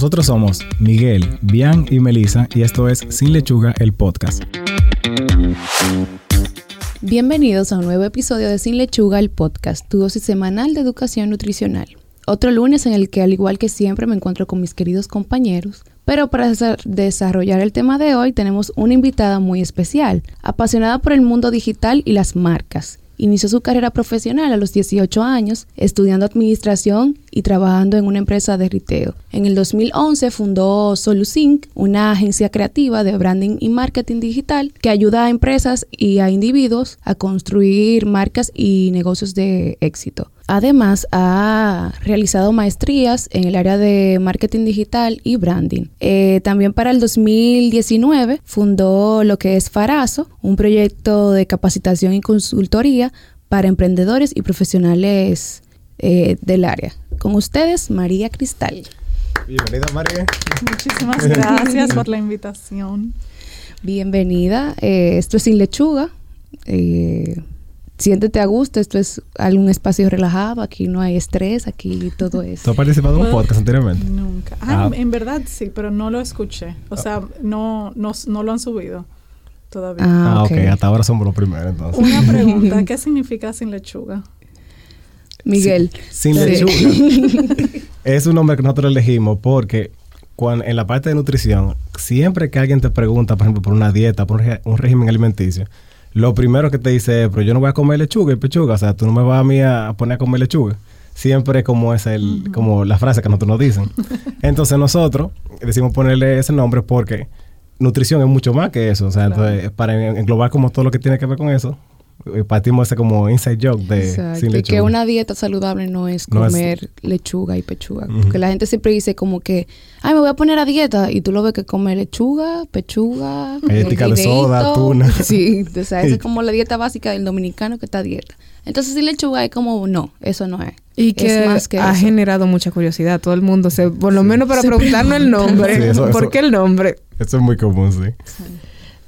Nosotros somos Miguel, Bian y Melissa y esto es Sin Lechuga, el podcast. Bienvenidos a un nuevo episodio de Sin Lechuga, el podcast, tu dosis semanal de educación nutricional. Otro lunes en el que, al igual que siempre, me encuentro con mis queridos compañeros. Pero para desarrollar el tema de hoy tenemos una invitada muy especial, apasionada por el mundo digital y las marcas. Inició su carrera profesional a los 18 años, estudiando administración y trabajando en una empresa de riteo. En el 2011 fundó Solusync, una agencia creativa de branding y marketing digital que ayuda a empresas y a individuos a construir marcas y negocios de éxito. Además, ha realizado maestrías en el área de marketing digital y branding. Eh, también para el 2019 fundó lo que es Farazo, un proyecto de capacitación y consultoría para emprendedores y profesionales eh, del área. Con ustedes, María Cristal. Bienvenida, María. Muchísimas gracias por la invitación. Bienvenida. Eh, esto es Sin Lechuga siéntete a gusto, esto es algún espacio relajado, aquí no hay estrés, aquí todo es. ¿Tú has participado en un podcast anteriormente? Nunca. Ah, ah. En verdad sí, pero no lo escuché. O sea, no, no, no lo han subido todavía. Ah, ah ok. Hasta ahora somos los primeros entonces. Una pregunta, ¿qué significa sin lechuga? Miguel. Sin, lechuga. es un nombre que nosotros elegimos porque cuando, en la parte de nutrición, siempre que alguien te pregunta, por ejemplo, por una dieta, por un régimen alimenticio, lo primero que te dice es, pero yo no voy a comer lechuga y pechuga, o sea, tú no me vas a mí a poner a comer lechuga. Siempre como es el, como la frase que nosotros nos dicen. Entonces nosotros decimos ponerle ese nombre porque nutrición es mucho más que eso, o sea, entonces, para englobar como todo lo que tiene que ver con eso, eh, partimos ese como inside joke de sin lechuga. Y que una dieta saludable no es comer lechuga y pechuga. Porque la gente siempre dice como que, ay, me voy a poner a dieta. Y tú lo ves que come lechuga, pechuga, ética de soda, tuna. Sí, o sea, esa es como la dieta básica del dominicano que está a dieta. Entonces, sin lechuga es como, no, eso no es. Y que, ha generado mucha curiosidad. Todo el mundo, se, por lo menos para preguntarnos el nombre. ¿Por qué el nombre? Eso es muy común, sí.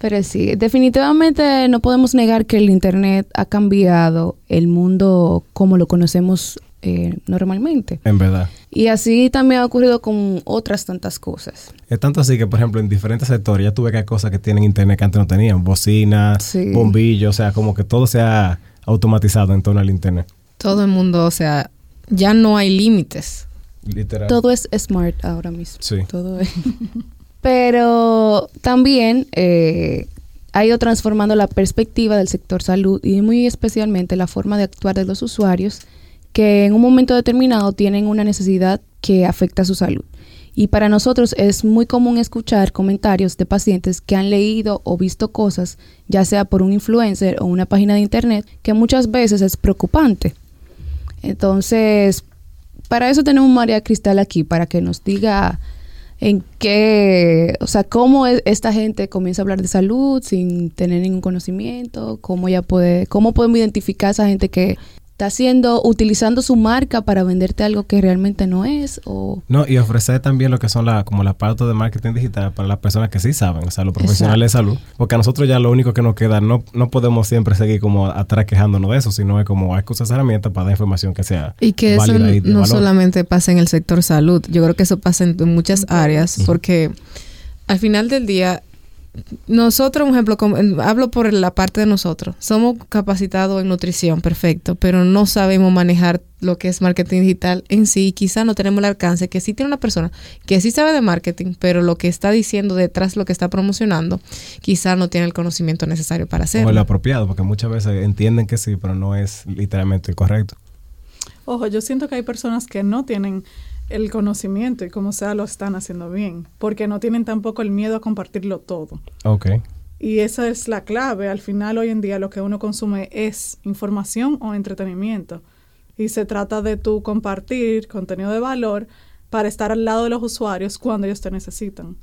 Pero sí, definitivamente no podemos negar que el Internet ha cambiado el mundo como lo conocemos eh, normalmente. En verdad. Y así también ha ocurrido con otras tantas cosas. Es tanto así que, por ejemplo, en diferentes sectores ya tuve que hay cosas que tienen Internet que antes no tenían. Bocinas, bombillos, o sea, como que todo se ha automatizado en torno al Internet. Todo el mundo, o sea, ya no hay límites. Literal. Todo es smart ahora mismo. Sí. Todo es... Pero también eh, ha ido transformando la perspectiva del sector salud y muy especialmente la forma de actuar de los usuarios que en un momento determinado tienen una necesidad que afecta a su salud. Y para nosotros es muy común escuchar comentarios de pacientes que han leído o visto cosas, ya sea por un influencer o una página de internet, que muchas veces es preocupante. Entonces, para eso tenemos María Cristal aquí, para que nos diga en qué, o sea, cómo esta gente comienza a hablar de salud sin tener ningún conocimiento, cómo ya puede, cómo podemos identificar a esa gente que está haciendo, utilizando su marca para venderte algo que realmente no es o... No, y ofrecer también lo que son la, como las pautas de marketing digital para las personas que sí saben, o sea, los profesionales de salud, porque a nosotros ya lo único que nos queda, no, no podemos siempre seguir como atrás quejándonos de eso, sino es como hay que usar herramientas para dar información que sea Y que eso no solamente pasa en el sector salud, yo creo que eso pasa en, muchas áreas, porque al final del día nosotros, un ejemplo, hablo por la parte de nosotros, somos capacitados en nutrición, perfecto, pero no sabemos manejar lo que es marketing digital en sí, quizá no tenemos el alcance que sí tiene una persona que sí sabe de marketing, pero lo que está diciendo detrás, lo que está promocionando, quizá no tiene el conocimiento necesario para hacerlo. O el apropiado, porque muchas veces entienden que sí, pero no es literalmente correcto. Ojo, yo siento que hay personas que no tienen el conocimiento y como sea lo están haciendo bien, porque no tienen tampoco el miedo a compartirlo todo. Ok. Y esa es la clave. Al final, hoy en día, lo que uno consume es información o entretenimiento. Y se trata de tú compartir contenido de valor para estar al lado de los usuarios cuando ellos te necesitan.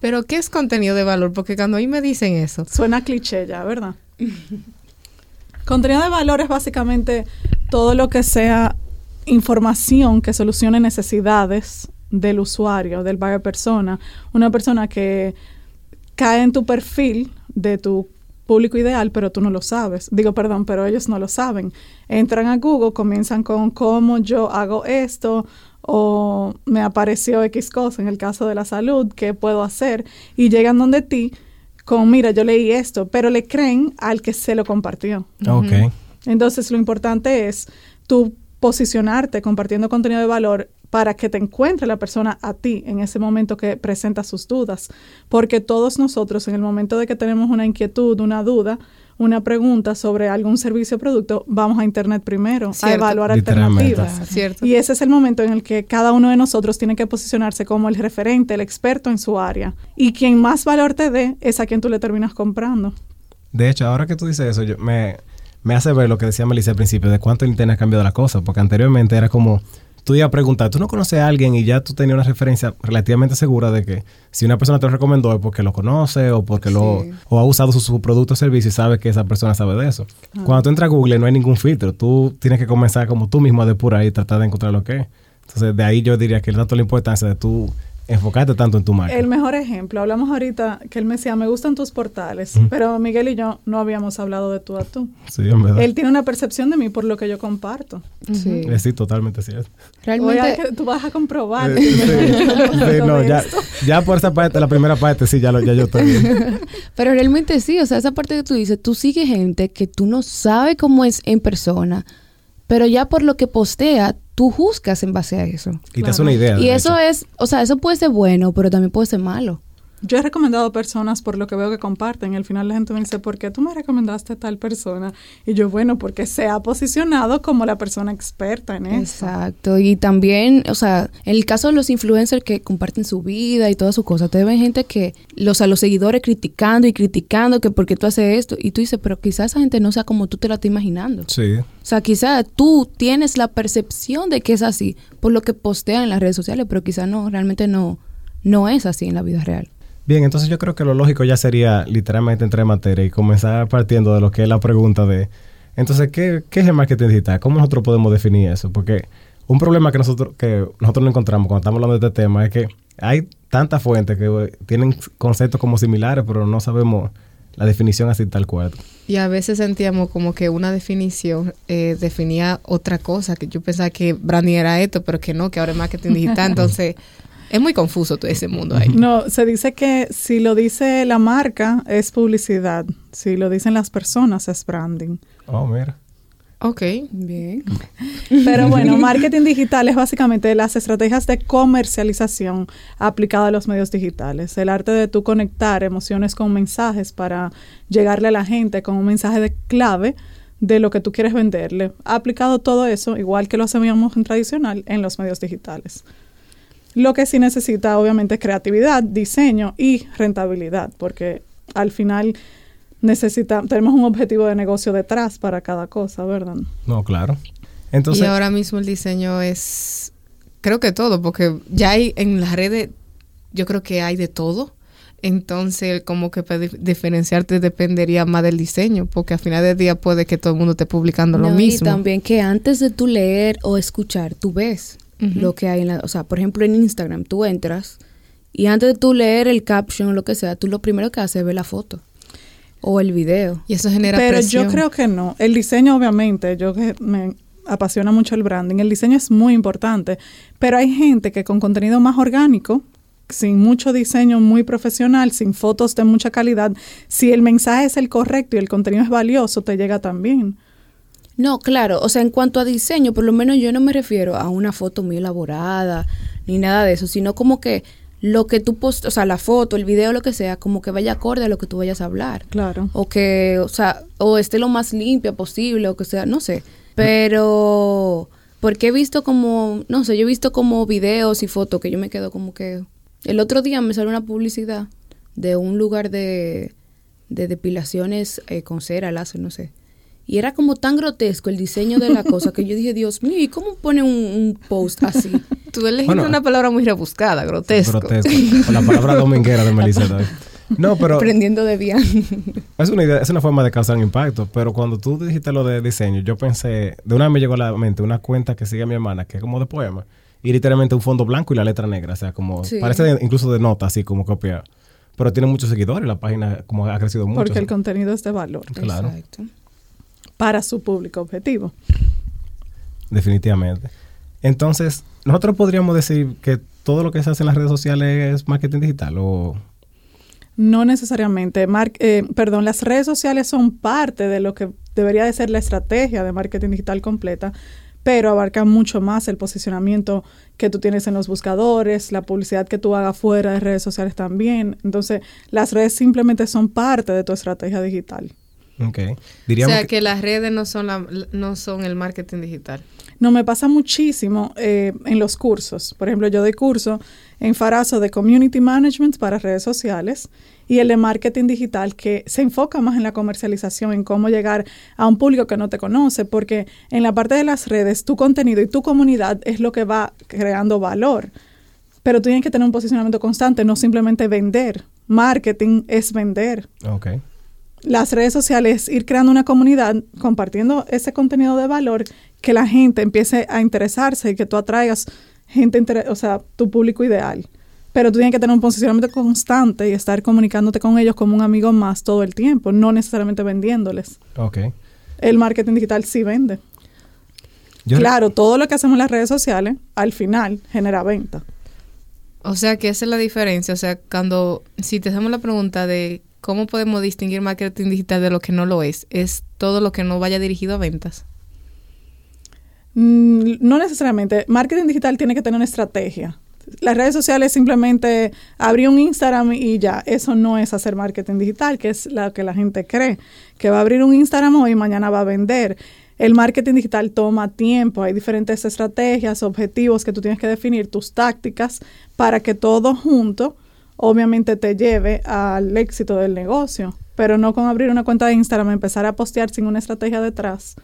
Pero, ¿qué es contenido de valor? Porque cuando a mí me dicen eso. Suena cliché ya, ¿verdad? contenido de valor es básicamente todo lo que sea información que solucione necesidades del usuario, del buyer persona, una persona que cae en tu perfil de tu público ideal, pero tú no lo sabes. Digo, perdón, pero ellos no lo saben. Entran a Google, comienzan con cómo yo hago esto o me apareció X cosa en el caso de la salud, ¿qué puedo hacer? Y llegan donde ti con, mira, yo leí esto, pero le creen al que se lo compartió. Ok. Entonces, lo importante es tú posicionarte compartiendo contenido de valor para que te encuentre la persona a ti en ese momento que presenta sus dudas. Porque todos nosotros en el momento de que tenemos una inquietud, una duda, una pregunta sobre algún servicio o producto, vamos a Internet primero, a evaluar alternativas. Cierto. Y ese es el momento en el que cada uno de nosotros tiene que posicionarse como el referente, el experto en su área. Y quien más valor te dé es a quien tú le terminas comprando. De hecho, ahora que tú dices eso, yo, me, me hace ver lo que decía Melissa al principio, de cuánto el Internet ha cambiado la cosa, porque anteriormente era como tú ibas a preguntar, tú no conoces a alguien y ya tú tenías una referencia relativamente segura de que si una persona te lo recomendó es porque lo conoce o porque lo o ha usado su, producto o servicio y sabe que esa persona sabe de eso. Cuando tú entras a Google no hay ningún filtro, tú tienes que comenzar como tú mismo a depurar y tratar de encontrar lo que es. Entonces de ahí yo diría que el dato la importancia de tú enfocarte tanto en tu marca. El mejor ejemplo, hablamos ahorita que él me decía, me gustan tus portales, pero Miguel y yo no habíamos hablado de tú a tú. Sí, en verdad. Él tiene una percepción de mí por lo que yo comparto. Sí, sí totalmente cierto. Realmente tú vas a comprobar. Eh, sí, no, ya, ya, por esa parte, la primera parte, sí, ya, lo, ya yo estoy bien. Pero realmente sí, o sea, esa parte que tú dices, tú sigues gente que tú no sabes cómo es en persona, pero ya por lo que postea, tú juzgas en base a eso. Y te hace una idea. Y eso es, o sea, eso puede ser bueno, pero también puede ser malo. Yo he recomendado personas por lo que veo que comparten. Y al final la gente me dice, ¿por qué tú me recomendaste a tal persona? Y yo, bueno, porque se ha posicionado como la persona experta en eso. Exacto. Y también, o sea, en el caso de los influencers que comparten su vida y todas sus cosas, te ven gente que, los, a los seguidores criticando y criticando que por qué tú haces esto. Y tú dices, pero quizás esa gente no sea como tú te la estás imaginando. Sí. O sea, quizás tú tienes la percepción de que es así por lo que postean en las redes sociales, pero quizás no, realmente no, no es así en la vida real. Bien, entonces yo creo que lo lógico ya sería literalmente entrar en materia y comenzar partiendo de lo que es la pregunta de, entonces, ¿qué, qué es el marketing digital? ¿Cómo nosotros podemos definir eso? Porque un problema que nosotros, que nosotros no encontramos cuando estamos hablando de este tema es que hay tantas fuentes que tienen conceptos como similares, pero no sabemos la definición así tal cual. Y a veces sentíamos como que una definición eh, definía otra cosa, que yo pensaba que branding era esto, pero que no, que ahora es marketing digital. Entonces, es muy confuso todo ese mundo ahí. No, se dice que si lo dice la marca es publicidad, si lo dicen las personas es branding. Oh, mira. Ok. Bien. Pero bueno, marketing digital es básicamente las estrategias de comercialización aplicadas a los medios digitales. El arte de tú conectar emociones con mensajes para llegarle a la gente con un mensaje de clave de lo que tú quieres venderle. Ha aplicado todo eso, igual que lo hacíamos en tradicional, en los medios digitales. Lo que sí necesita obviamente es creatividad, diseño y rentabilidad, porque al final necesita, tenemos un objetivo de negocio detrás para cada cosa, ¿verdad? No, claro. Entonces, y ahora mismo el diseño es, creo que todo, porque ya hay en las redes, yo creo que hay de todo. Entonces, como que para diferenciarte dependería más del diseño, porque al final del día puede que todo el mundo esté publicando lo mismo. Y también que antes de tú leer o escuchar, tú ves lo que hay en la, o sea, por ejemplo en Instagram tú entras y antes de tú leer el caption o lo que sea, tú lo primero que haces es ver la foto o el video. Y eso genera Pero presión. yo creo que no. El diseño obviamente, yo que me apasiona mucho el branding, el diseño es muy importante, pero hay gente que con contenido más orgánico, sin mucho diseño muy profesional, sin fotos de mucha calidad, si el mensaje es el correcto y el contenido es valioso, te llega también. No, claro, o sea, en cuanto a diseño, por lo menos yo no me refiero a una foto muy elaborada ni nada de eso, sino como que lo que tú post, o sea, la foto, el video, lo que sea, como que vaya acorde a lo que tú vayas a hablar. Claro. O que, o sea, o esté lo más limpia posible, o que sea, no sé. Pero, porque he visto como, no sé, yo he visto como videos y fotos que yo me quedo como que... El otro día me salió una publicidad de un lugar de, de depilaciones eh, con cera, láser, no sé. Y era como tan grotesco el diseño de la cosa que yo dije, Dios mío, ¿y cómo pone un, post así? Tú elegiste una palabra muy rebuscada, grotesco. Grotesco. Con la palabra dominguera de Melissa. No, pero... Aprendiendo de bien. Es una, idea, es una forma de causar un impacto, pero cuando tú dijiste lo de diseño, yo pensé, de una vez me llegó a la mente una cuenta que sigue a mi hermana, que es como de poema, y literalmente un fondo blanco y la letra negra, o sea, como, parece incluso de nota, así como copiado. pero tiene muchos seguidores, la página como ha crecido mucho. Porque el contenido es de valor. Claro. Exacto. Para su público objetivo. Definitivamente. Entonces, nosotros podríamos decir que todo lo que se hace en las redes sociales es marketing digital o... No necesariamente. Mar eh, perdón, las redes sociales son parte de lo que debería de ser la estrategia de marketing digital completa, pero abarca mucho más el posicionamiento que tú tienes en los buscadores, la publicidad que tú hagas fuera de redes sociales también. Entonces, las redes simplemente son parte de tu estrategia digital. Ok. O sea, que- que las redes no son, la, no son el marketing digital. No, me pasa muchísimo eh, en los cursos. Por ejemplo, yo doy curso en Farazo de Community Management para redes sociales y el de Marketing Digital que se enfoca más en la comercialización, en cómo llegar a un público que no te conoce, porque en la parte de las redes, tu contenido y tu comunidad es lo que va creando valor. Pero tú tienes que tener un posicionamiento constante, no simplemente vender. Marketing es vender Ok. Las redes sociales, ir creando una comunidad, compartiendo ese contenido de valor, que la gente empiece a interesarse y que tú atraigas gente, o sea, tu público ideal. Pero tú tienes que tener un posicionamiento constante y estar comunicándote con ellos como un amigo más todo el tiempo, no necesariamente vendiéndoles. Ok. El marketing digital sí vende. Yo- claro, todo lo que hacemos en las redes sociales, al final, genera venta. O sea, que esa es la diferencia. O sea, cuando, si te hacemos la pregunta de cómo podemos distinguir marketing digital de lo que no lo es, es todo lo que no vaya dirigido a ventas. Mm, no necesariamente. Marketing digital tiene que tener una estrategia. Las redes sociales simplemente abrir un Instagram y ya. Eso no es hacer marketing digital, que es lo que la gente cree. Que va a abrir un Instagram hoy y mañana va a vender. El marketing digital toma tiempo. Hay diferentes estrategias, objetivos que tú tienes que definir, tus tácticas, para que todo junto, obviamente, te lleve al éxito del negocio. Pero no con abrir una cuenta de Instagram, empezar a postear sin una estrategia detrás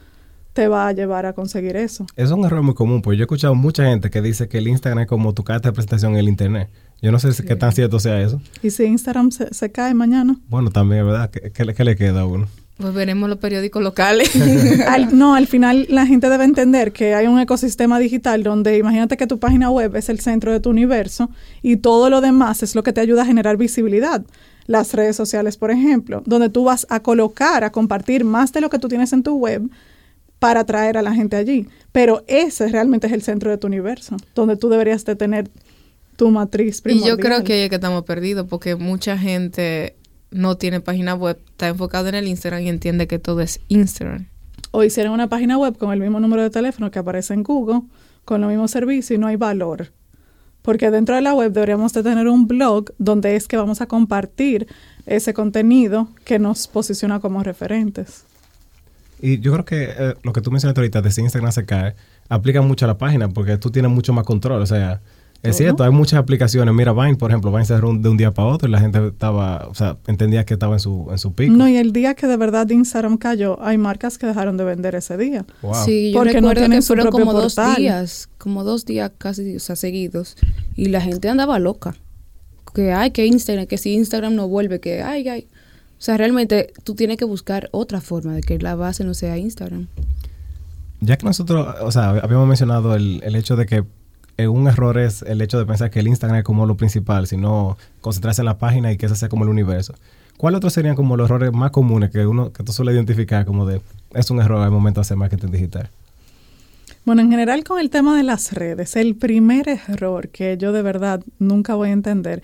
te va a llevar a conseguir eso. Es un error muy común, porque yo he escuchado mucha gente que dice que el Instagram es como tu carta de presentación en el Internet. Yo no sé si qué tan cierto sea eso. Y si Instagram se, se cae mañana. Bueno, también, ¿verdad? ¿Qué, qué le- qué le queda a uno? Pues veremos los periódicos locales. Al- no, al final la gente debe entender que hay un ecosistema digital donde imagínate que tu página web es el centro de tu universo y todo lo demás es lo que te ayuda a generar visibilidad. Las redes sociales, por ejemplo, donde tú vas a colocar, a compartir más de lo que tú tienes en tu web para atraer a la gente allí. Pero ese realmente es el centro de tu universo, donde tú deberías de tener tu matriz y primordial. yo creo que ahí es que estamos perdidos porque mucha gente no tiene página web, está enfocado en el Instagram y entiende que todo es Instagram. o hicieron una página web con el mismo número de teléfono que aparece en Google, con los mismos servicios y no hay valor. Porque dentro de la web deberíamos de tener un blog donde es que vamos a compartir ese contenido que nos posiciona como referentes. Y yo creo que eh, lo que tú mencionaste ahorita de si Instagram se cae, aplica mucho a la página porque tú tienes mucho más control. O sea, es cierto, hay muchas aplicaciones. Mira, Vine, por ejemplo, Vine se cerró de un día para otro y la gente estaba, o sea, entendía que estaba en su, en su pico. No, y el día que de verdad Instagram cayó, hay marcas que dejaron de vender ese día. Wow. Sí, yo Porque no recuerdo tienen que su fueron como dos días, como dos días casi, o sea, seguidos. Y la gente andaba loca. Que ay, que Instagram, que si Instagram no vuelve, que ay, ay. O sea, realmente tú tienes que buscar otra forma de que la base no sea Instagram. Ya que nosotros, o sea, habíamos mencionado el, el hecho de que eh, un error es el hecho de pensar que el Instagram es como lo principal, sino concentrarse en la página y que ese sea como el universo. ¿Cuáles otros serían como los errores más comunes que uno que tú suele identificar como de es un error al momento de hacer marketing digital? Bueno, en general con el tema de las redes, el primer error que yo de verdad nunca voy a entender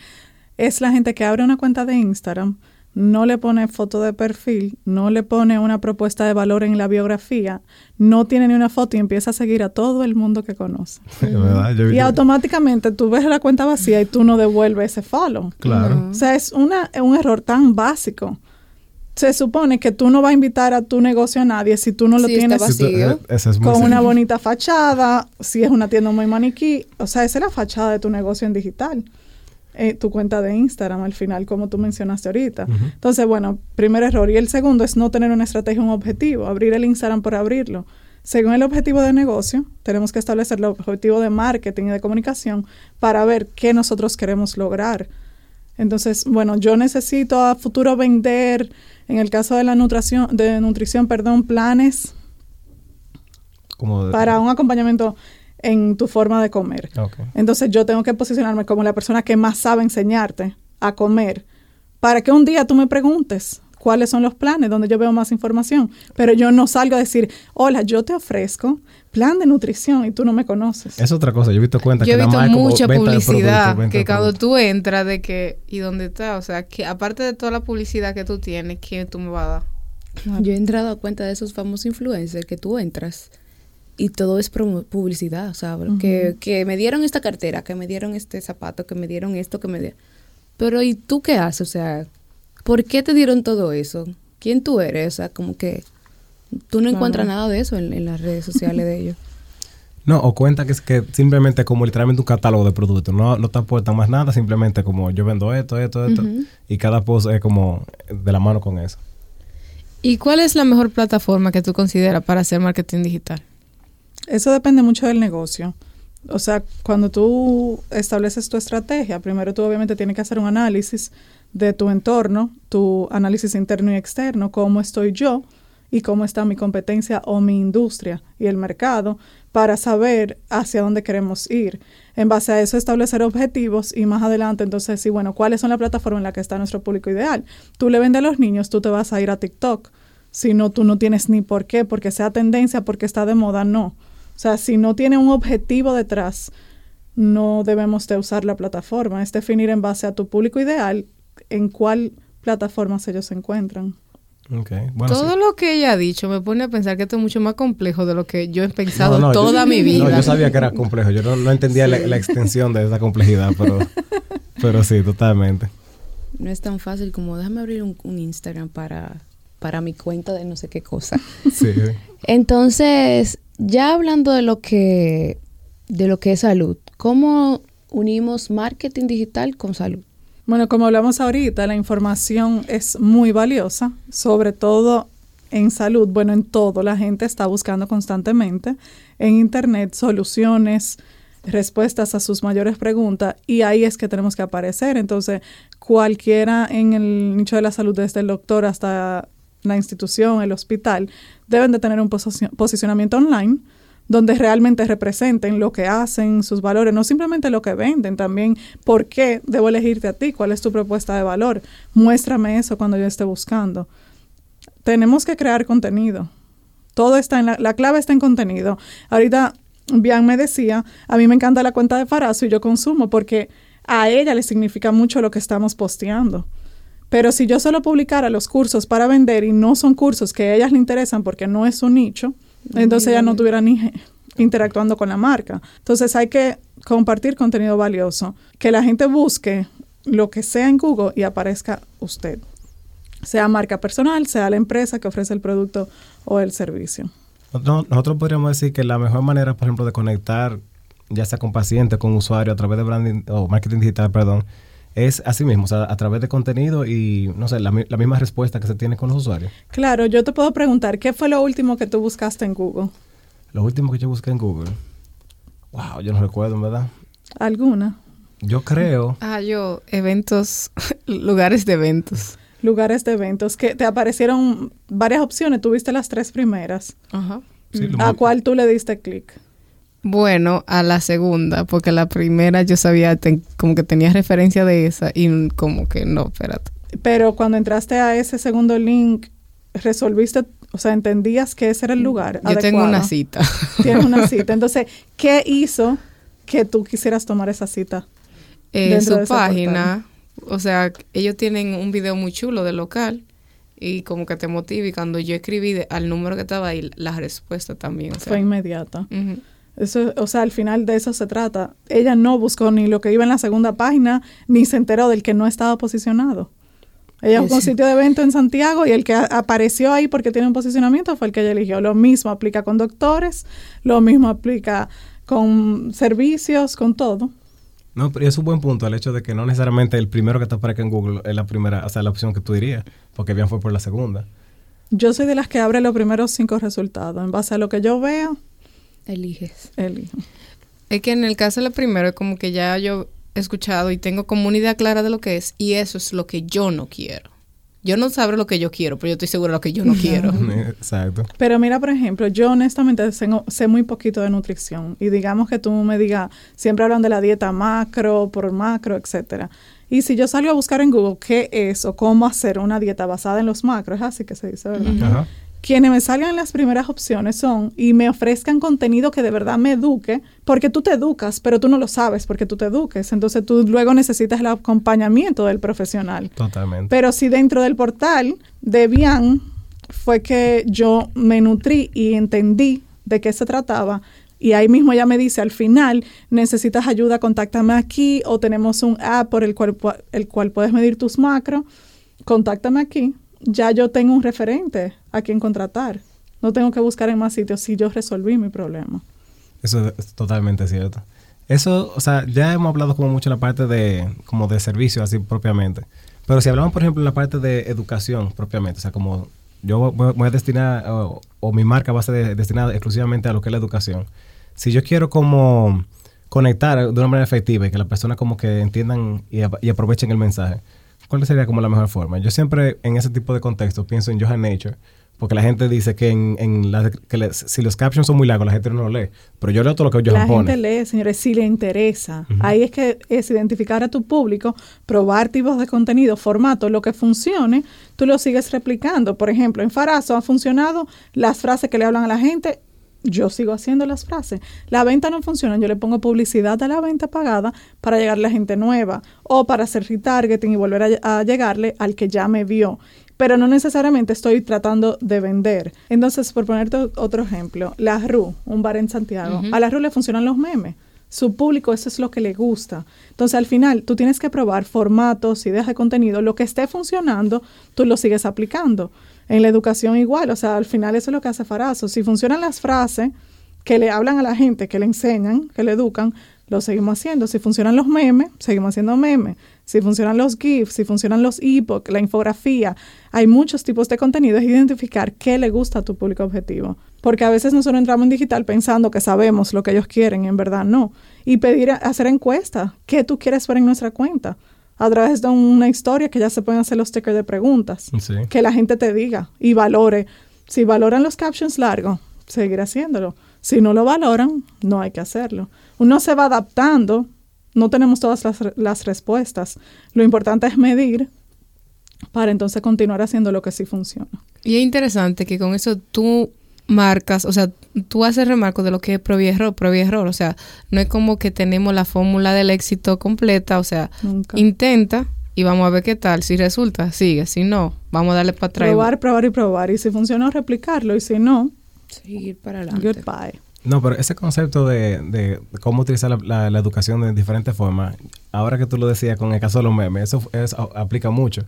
es la gente que abre una cuenta de Instagram, no le pone foto de perfil, no le pone una propuesta de valor en la biografía, no tiene ni una foto y empieza a seguir a todo el mundo que conoce. ¿Verdad? Yo- Y yo- automáticamente tú ves la cuenta vacía y tú no devuelves ese follow. Claro. O sea, es una, un error tan básico. Se supone que tú no vas a invitar a tu negocio a nadie si tú no lo Sí, tienes vacío. Eh, es con una bonita fachada, si es una tienda muy maniquí, o sea, esa es la fachada de tu negocio en digital. Eh, tu cuenta de Instagram al final, como tú mencionaste ahorita. Entonces, bueno, primer error. Y el segundo es no tener una estrategia, un objetivo, abrir el Instagram por abrirlo. Según el objetivo de negocio, tenemos que establecer el objetivo de marketing y de comunicación para ver qué nosotros queremos lograr. Entonces, bueno, yo necesito a futuro vender, en el caso de la nutrición, de nutrición, perdón, planes Como de- para un acompañamiento en tu forma de comer. Entonces yo tengo que posicionarme como la persona que más sabe enseñarte a comer para que un día tú me preguntes cuáles son los planes donde yo veo más información. Pero yo no salgo a decir, hola, yo te ofrezco plan de nutrición y tú no me conoces. Es otra cosa, yo he visto cuenta yo que he visto mucha publicidad que cuando tú entras de que, ¿y dónde está? O sea, que aparte de toda la publicidad que tú tienes, ¿quién tú me vas a dar? Yo he entrado a cuenta de esos famosos influencers que tú entras y todo es publicidad, o sea, que, que me dieron esta cartera, que me dieron este zapato, que me dieron esto, que me dieron... Pero ¿y tú qué haces? O sea, ¿por qué te dieron todo eso? ¿Quién tú eres? O sea, como que tú no encuentras nada de eso en, las redes sociales de ellos. No, o cuenta que es que simplemente como literalmente un catálogo de productos, no, no te aportan más nada, simplemente como yo vendo esto, esto, esto, y cada post es como de la mano con eso. ¿Y cuál es la mejor plataforma que tú consideras para hacer marketing digital? Eso depende mucho del negocio. O sea, cuando tú estableces tu estrategia, primero tú obviamente tienes que hacer un análisis de tu entorno, tu análisis interno y externo, cómo estoy yo y cómo está mi competencia o mi industria y el mercado para saber hacia dónde queremos ir. En base a eso establecer objetivos y más adelante entonces sí, bueno, ¿cuáles son las plataformas en las que está nuestro público ideal? Tú le vendes a los niños, tú te vas a ir a TikTok. Si no, tú no tienes ni por qué, porque sea tendencia, porque está de moda, no. O sea, si no tiene un objetivo detrás, no debemos de usar la plataforma. Es definir en base a tu público ideal en cuál plataformas ellos se encuentran. Okay. Todo lo que ella ha dicho me pone a pensar que esto es mucho más complejo de lo que yo he pensado toda mi vida. No, yo sabía que era complejo. Yo no, entendía la, extensión de esa complejidad, pero, pero sí, totalmente. No es tan fácil como déjame abrir un, un Instagram para, para mi cuenta de no sé qué cosa. Sí. Entonces, ya hablando de lo que de lo que es salud, ¿cómo unimos marketing digital con salud? Bueno, como hablamos ahorita, la información es muy valiosa, sobre todo en salud, bueno, en todo. La gente está buscando constantemente en Internet soluciones, respuestas a sus mayores preguntas y ahí es que tenemos que aparecer. Entonces, cualquiera en el nicho de la salud, desde el doctor hasta la institución, el hospital, deben de tener un posicionamiento online donde realmente representen lo que hacen, sus valores, no simplemente lo que venden, también por qué debo elegirte a ti, cuál es tu propuesta de valor. Muéstrame eso cuando yo esté buscando. Tenemos que crear contenido. Todo está en la, la clave está en contenido. Ahorita Bian me decía, a mí me encanta la cuenta de Farazo y yo consumo porque a ella le significa mucho lo que estamos posteando. Pero si yo solo publicara los cursos para vender y no son cursos que a ellas le interesan porque no es su nicho, entonces ella no estuviera ni interactuando con la marca. Entonces hay que compartir contenido valioso, que la gente busque lo que sea en Google y aparezca usted, sea marca personal, sea la empresa que ofrece el producto o el servicio. Nosotros podríamos decir que la mejor manera, por ejemplo, de conectar, ya sea con pacientes, con usuarios, a través de branding o marketing digital, perdón, es así mismo, o sea, a través de contenido y, no sé, la, misma respuesta que se tiene con los usuarios. Claro, yo te puedo preguntar, ¿qué fue lo último que tú buscaste en Google? Lo último que yo busqué en Google. Wow, yo no recuerdo, ¿verdad? ¿Alguna? Yo creo. Ah, yo, eventos, lugares de eventos. Lugares de eventos, que te aparecieron varias opciones, tuviste las tres primeras. Ajá. ¿A cuál tú le diste clic? Bueno, a la segunda, porque la primera yo sabía como que tenía referencia de esa y como que no, espérate. Pero cuando entraste a ese segundo link, resolviste, o sea, entendías que ese era el lugar. Yo tengo una cita. Tienes una cita. Entonces, ¿qué hizo que tú quisieras tomar esa cita? Eh, su página, o sea, ellos tienen un video muy chulo de local y como que te motiva y cuando yo escribí al número que estaba ahí, la respuesta también. Fue inmediata. Eso, o sea, al final de eso se trata. Ella no buscó ni lo que iba en la segunda página, ni se enteró del que no estaba posicionado. Ella fue un sitio de evento en Santiago y el que apareció ahí porque tiene un posicionamiento fue el que ella eligió. Lo mismo aplica con doctores, lo mismo aplica con servicios, con todo. No, pero es un buen punto el hecho de que no necesariamente el primero que te aparezca en Google es la primera, o sea, la opción que tú dirías, porque bien fue por la segunda. Yo soy de las que abre los primeros cinco resultados. En base a lo que yo veo, Eliges. Elijo. Es que en el caso de la primera, es como que ya yo he escuchado y tengo como una idea clara de lo que es, y eso es lo que yo no quiero. Yo no sabré lo que yo quiero, pero yo estoy segura de lo que yo no quiero. Exacto. Pero mira, por ejemplo, yo honestamente sé, muy poquito de nutrición. Y digamos que tú me digas, siempre hablan de la dieta macro, por macro, etcétera. Y si yo salgo a buscar en Google qué es o cómo hacer una dieta basada en los macros, es así que se dice, ¿verdad? Quienes me salgan las primeras opciones son y me ofrezcan contenido que de verdad me eduque, porque tú te educas, pero tú no lo sabes porque tú te eduques. Entonces tú luego necesitas el acompañamiento del profesional. Totalmente. Pero si dentro del portal de Bian fue que yo me nutrí y entendí de qué se trataba, y ahí mismo ya me dice al final, necesitas ayuda, contáctame aquí o tenemos un app por el cual, el cual puedes medir tus macros, contáctame aquí. Ya yo tengo un referente a quien contratar. No tengo que buscar en más sitios si yo resolví mi problema. Eso es totalmente cierto. Eso, o sea, ya hemos hablado como mucho en la parte de, como de servicio, así propiamente. Pero si hablamos, por ejemplo, en la parte de educación propiamente, o sea, como yo voy, a destinar, o, mi marca va a ser destinada exclusivamente a lo que es la educación si yo quiero como conectar de una manera efectiva y que las personas como que entiendan y, aprovechen el mensaje, ¿cuál sería como la mejor forma? Yo siempre en ese tipo de contexto pienso en Johan Nature, porque la gente dice que, en, que si los captions son muy largos, la gente no lo lee. Pero yo leo todo lo que Johan pone. La gente lee, señores, si le interesa. Ahí es que es identificar a tu público, probar tipos de contenido, formato, lo que funcione, tú lo sigues replicando. Por ejemplo, en Farazo ha funcionado las frases que le hablan a la gente yo sigo haciendo las frases. La venta no funciona, yo le pongo publicidad a la venta pagada para llegarle a gente nueva o para hacer retargeting y volver a, llegarle al que ya me vio. Pero no necesariamente estoy tratando de vender. Entonces, por ponerte otro ejemplo, la RU, un bar en Santiago, a la RU le funcionan los memes. Su público, eso es lo que le gusta. Entonces, al final, tú tienes que probar formatos, ideas de contenido, lo que esté funcionando, tú lo sigues aplicando. En la educación igual, o sea, al final eso es lo que hace Farazo. Si funcionan las frases que le hablan a la gente, que le enseñan, que le educan, lo seguimos haciendo. Si funcionan los memes, seguimos haciendo memes. Si funcionan los GIFs, si funcionan los ebooks, la infografía, hay muchos tipos de contenido. Es identificar qué le gusta a tu público objetivo. Porque a veces nosotros entramos en digital pensando que sabemos lo que ellos quieren y en verdad no. Y pedir, hacer encuestas. ¿Qué tú quieres ver en nuestra cuenta? a través de una historia que ya se pueden hacer los stickers de preguntas. Que la gente te diga y valore. Si valoran los captions largos, seguir haciéndolo. Si no lo valoran, no hay que hacerlo. Uno se va adaptando. No tenemos todas las, las respuestas. Lo importante es medir para entonces continuar haciendo lo que sí funciona. Y es interesante que con eso tú marcas, o sea, tú haces remarco de lo que es prueba y error, prueba y error, o sea, no es como que tenemos la fórmula del éxito completa, o sea, intenta y vamos a ver qué tal, si resulta, sigue, si no, vamos a darle para atrás. Probar, probar y probar, y si funciona, replicarlo, y si no, seguir para adelante. Goodbye. No, pero ese concepto de, de cómo utilizar la, la, educación de diferentes formas, ahora que tú lo decías con el caso de los memes, eso, aplica mucho.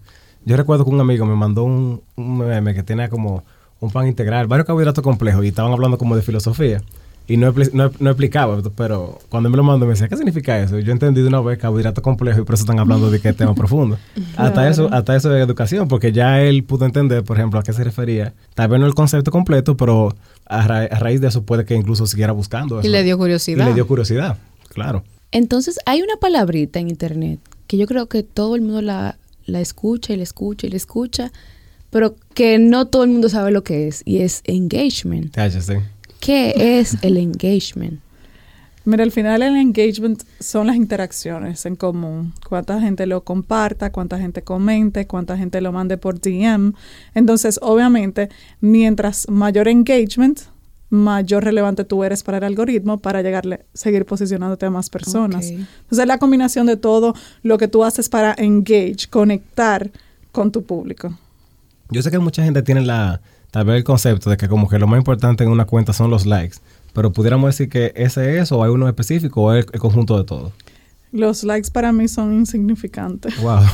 Yo recuerdo que un amigo me mandó un, un meme que tenía como un pan integral, varios carbohidratos complejos y estaban hablando como de filosofía. Y no, no, no, explicaba, pero cuando me lo mandó me decía, ¿qué significa eso? Yo entendí de una vez carbohidrato complejo y por eso están hablando de qué tema profundo. Hasta eso hasta eso de educación, porque ya él pudo entender, por ejemplo, a qué se refería. Tal vez no el concepto completo, pero a, raíz de eso puede que incluso siguiera buscando. Y le dio curiosidad. Y le dio curiosidad, claro. Entonces, hay una palabrita en Internet que yo creo que todo el mundo la, la escucha y la escucha y la escucha, pero que no todo el mundo sabe lo que es, y es engagement. ¿Qué es el engagement? Mira, al final el engagement son las interacciones en común. Cuánta gente lo comparta, cuánta gente comente, cuánta gente lo mande por DM. Entonces, obviamente, mientras mayor engagement, mayor relevante tú eres para el algoritmo para llegarle, seguir posicionándote a más personas. Entonces, es la combinación de todo lo que tú haces para engage, conectar con tu público. Yo sé que mucha gente tiene la, tal vez el concepto de que como que lo más importante en una cuenta son los likes, pero pudiéramos decir que ese es o hay uno específico o es el, conjunto de todo. Los likes para mí son insignificantes. Wow.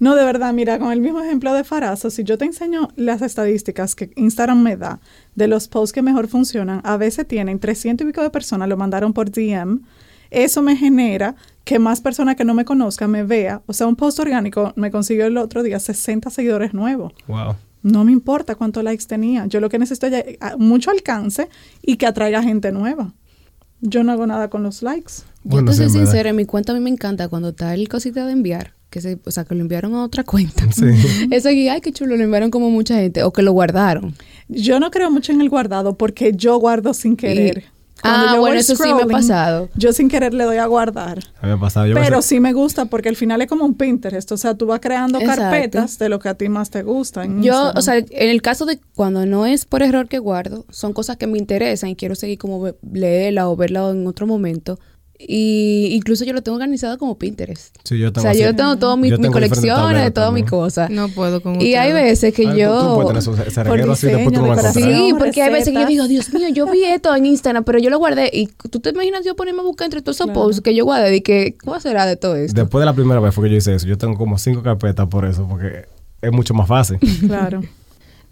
No, de verdad, mira, con el mismo ejemplo de Farazo, si yo te enseño las estadísticas que Instagram me da de los posts que mejor funcionan, a veces tienen 300 y pico de personas, lo mandaron por DM, eso me genera que más personas que no me conozcan me vea. O sea, un post orgánico me consiguió el otro día 60 seguidores nuevos. Wow. No me importa cuántos likes tenía. Yo lo que necesito es mucho alcance y que atraiga gente nueva. Yo no hago nada con los likes. Bueno, Yo te soy sincera, en mi cuenta a mí me encanta cuando está el cosita de enviar, que se, o sea, que lo enviaron a otra cuenta. Sí. Eso aquí, ay, qué chulo, lo enviaron como mucha gente, o que lo guardaron. Yo no creo mucho en el guardado porque yo guardo sin querer ah, bueno, eso sí me ha pasado. Yo sin querer le doy a guardar. A mí me ha pasado. Yo pero sí me gusta porque al final es como un Pinterest. O sea, tú vas creando carpetas de lo que a ti más te gusta. Yo, o sea, en el caso de cuando no es por error que guardo, son cosas que me interesan y quiero seguir como leerla o verla en otro momento y incluso yo lo tengo organizado como Pinterest. Sí, yo o sea, yo tengo todas mis colecciones, todas mis cosas. No puedo con Y hay veces que yo... Sí, porque hay veces que yo digo, Dios mío, yo vi esto en Instagram, pero yo lo guardé. Y tú te imaginas yo ponerme a buscar entre todos esos posts que yo guardé y que, ¿cómo será de todo esto? Después de la primera vez fue que yo hice eso. Yo tengo como cinco carpetas por eso, porque es mucho más fácil. Claro.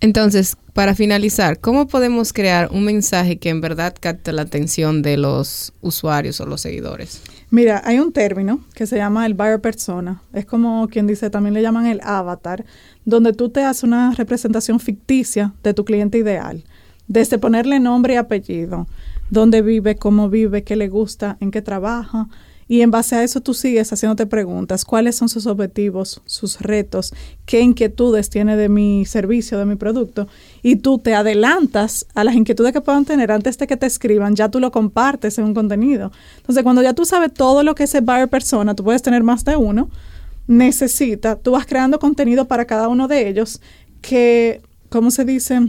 Entonces, para finalizar, ¿cómo podemos crear un mensaje que en verdad capte la atención de los usuarios o los seguidores? Mira, hay un término que se llama el buyer persona. Es como quien dice, también le llaman el avatar, donde tú te haces una representación ficticia de tu cliente ideal, desde ponerle nombre y apellido, dónde vive, cómo vive, qué le gusta, en qué trabaja, y en base a eso tú sigues haciéndote preguntas, cuáles son sus objetivos, sus retos, qué inquietudes tiene de mi servicio, de mi producto, y tú te adelantas a las inquietudes que puedan tener antes de que te escriban, ya tú lo compartes en un contenido. Entonces, cuando ya tú sabes todo lo que es el buyer persona, tú puedes tener más de uno, necesita, tú vas creando contenido para cada uno de ellos que, ¿cómo se dice?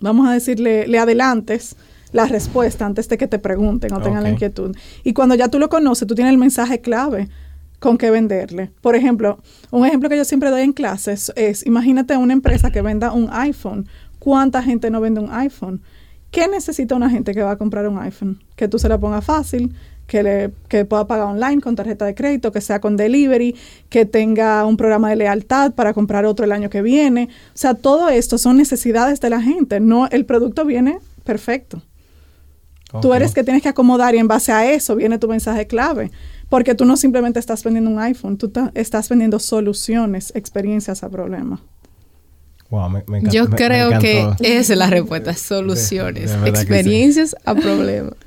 Vamos a decirle, le adelantes la respuesta antes de que te pregunten o tengan la inquietud. Y cuando ya tú lo conoces, tú tienes el mensaje clave con qué venderle. Por ejemplo, un ejemplo que yo siempre doy en clases es, imagínate una empresa que venda un iPhone. ¿Cuánta gente no vende un iPhone? ¿Qué necesita una gente que va a comprar un iPhone? Que tú se la ponga fácil, que, le, que pueda pagar online con tarjeta de crédito, que sea con delivery, que tenga un programa de lealtad para comprar otro el año que viene. O sea, todo esto son necesidades de la gente. No, el producto viene perfecto. Tú eres que tienes que acomodar y en base a eso viene tu mensaje clave. Porque tú no simplemente estás vendiendo un iPhone, tú estás vendiendo soluciones, experiencias a problemas. Yo creo que esa es la respuesta, soluciones, experiencias a problemas.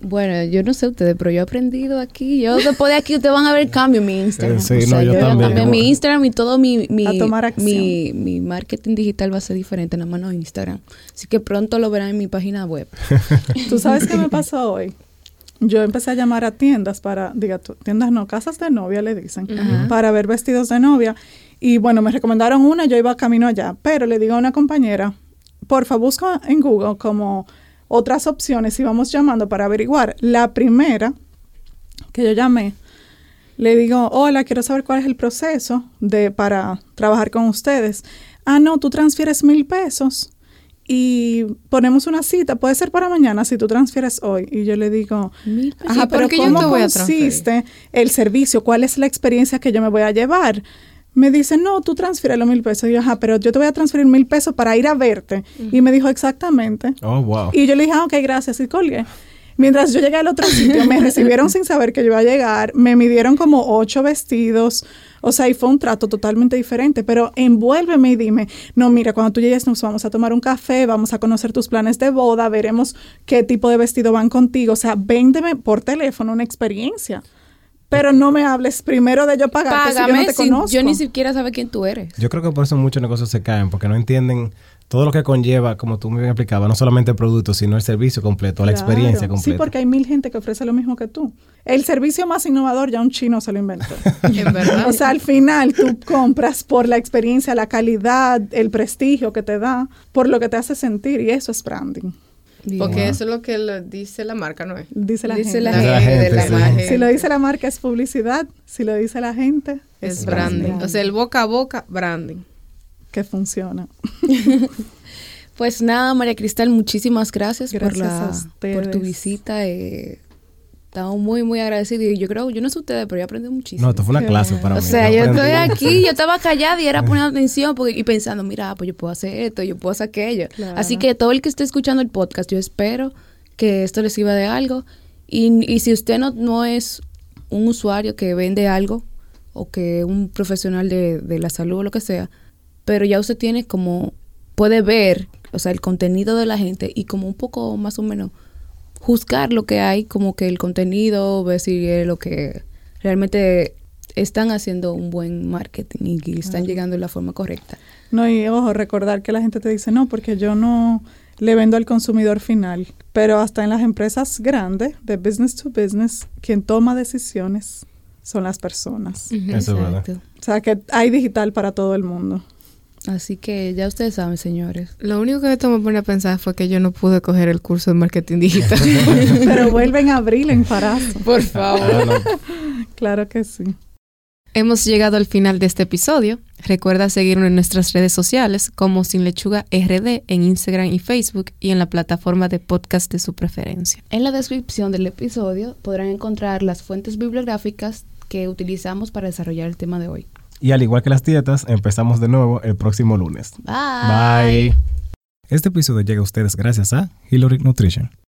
Bueno, yo no sé ustedes, pero yo he aprendido aquí. Yo después de aquí ustedes van a ver cambio en mi Instagram. Sí, no, yo, también. mi Instagram y todo mi, mi, mi, mi, marketing digital va a ser diferente, nada más no Instagram. Así que pronto lo verán en mi página web. ¿Tú sabes qué me pasó hoy? Yo empecé a llamar a tiendas para, diga tú, tiendas no, casas de novia le dicen, para ver vestidos de novia. Y bueno, me recomendaron una, yo iba camino allá, pero le digo a una compañera, porfa, busca en Google como otras opciones y vamos llamando para averiguar. La primera que yo llamé, le digo, hola, quiero saber cuál es el proceso de, para trabajar con ustedes. Ah, no, tú transfieres mil pesos y ponemos una cita, puede ser para mañana si tú transfieres hoy. Y yo le digo, ajá, pero ¿cómo consiste el servicio? ¿Cuál es la experiencia que yo me voy a llevar? Me dice, no, tú transfiere los mil pesos. Y yo, ajá, pero yo te voy a transferir mil pesos para ir a verte. Y me dijo, exactamente. Oh, wow. Y yo le dije, ah, ok, gracias, y colgué. Mientras yo llegué al otro sitio, me recibieron sin saber que yo iba a llegar, me midieron como ocho vestidos, o sea, y fue un trato totalmente diferente, pero envuélveme y dime, no, mira, cuando tú llegues nos vamos a tomar un café, vamos a conocer tus planes de boda, veremos qué tipo de vestido van contigo, o sea, véndeme por teléfono una experiencia. Pero no me hables primero de yo pagarte si yo no te conozco. Yo ni siquiera sabe quién tú eres. Yo creo que por eso muchos negocios se caen, porque no entienden todo lo que conlleva, como tú me bien explicabas, no solamente el producto, sino el servicio completo, la experiencia completa. Sí, porque hay mil gente que ofrece lo mismo que tú. El servicio más innovador ya un chino se lo inventó. en verdad. O sea, al final tú compras por la experiencia, la calidad, el prestigio que te da, por lo que te hace sentir, y eso es branding. Porque eso es lo que dice la marca, ¿no es? Dice la gente. gente, Si lo dice la marca es publicidad, si lo dice la gente es, branding. O sea, el boca a boca, branding. Que funciona. pues nada, María Cristal, muchísimas gracias, por, la, por tu visita. Eh, Estamos muy, muy agradecidos. Y yo creo, yo no sé ustedes, pero yo aprendí muchísimo. No, esto fue una clase para mí. O sea, yo, estoy aquí, yo estaba callada y era poniendo atención porque, y pensando, mira, pues yo puedo hacer esto, yo puedo hacer aquello. Así que todo el que esté escuchando el podcast, yo espero que esto les sirva de algo. Y, y si usted no, no es un usuario que vende algo o que un profesional de, de la salud o lo que sea, pero ya usted tiene como, puede ver, o sea, el contenido de la gente y como un poco más o menos juzgar lo que hay, como que el contenido, ver si es lo que realmente están haciendo un buen marketing y están llegando de la forma correcta. No, y ojo, recordar que la gente te dice, no, porque yo no le vendo al consumidor final. Pero hasta en las empresas grandes, de business to business, quien toma decisiones son las personas. Eso es verdad. Exacto. O sea que hay digital para todo el mundo. Así que ya ustedes saben, señores. Lo único que esto me pone a pensar fue que yo no pude coger el curso de marketing digital. Pero vuelven a abril en Farazo. Por favor. Ah, no. Claro que sí. Hemos llegado al final de este episodio. Recuerda seguirnos en nuestras redes sociales como Sin Lechuga RD en Instagram y Facebook y en la plataforma de podcast de su preferencia. En la descripción del episodio podrán encontrar las fuentes bibliográficas que utilizamos para desarrollar el tema de hoy. Y al igual que las dietas, empezamos de nuevo el próximo lunes. Bye. Bye. Este episodio llega a ustedes gracias a Hillary Nutrition.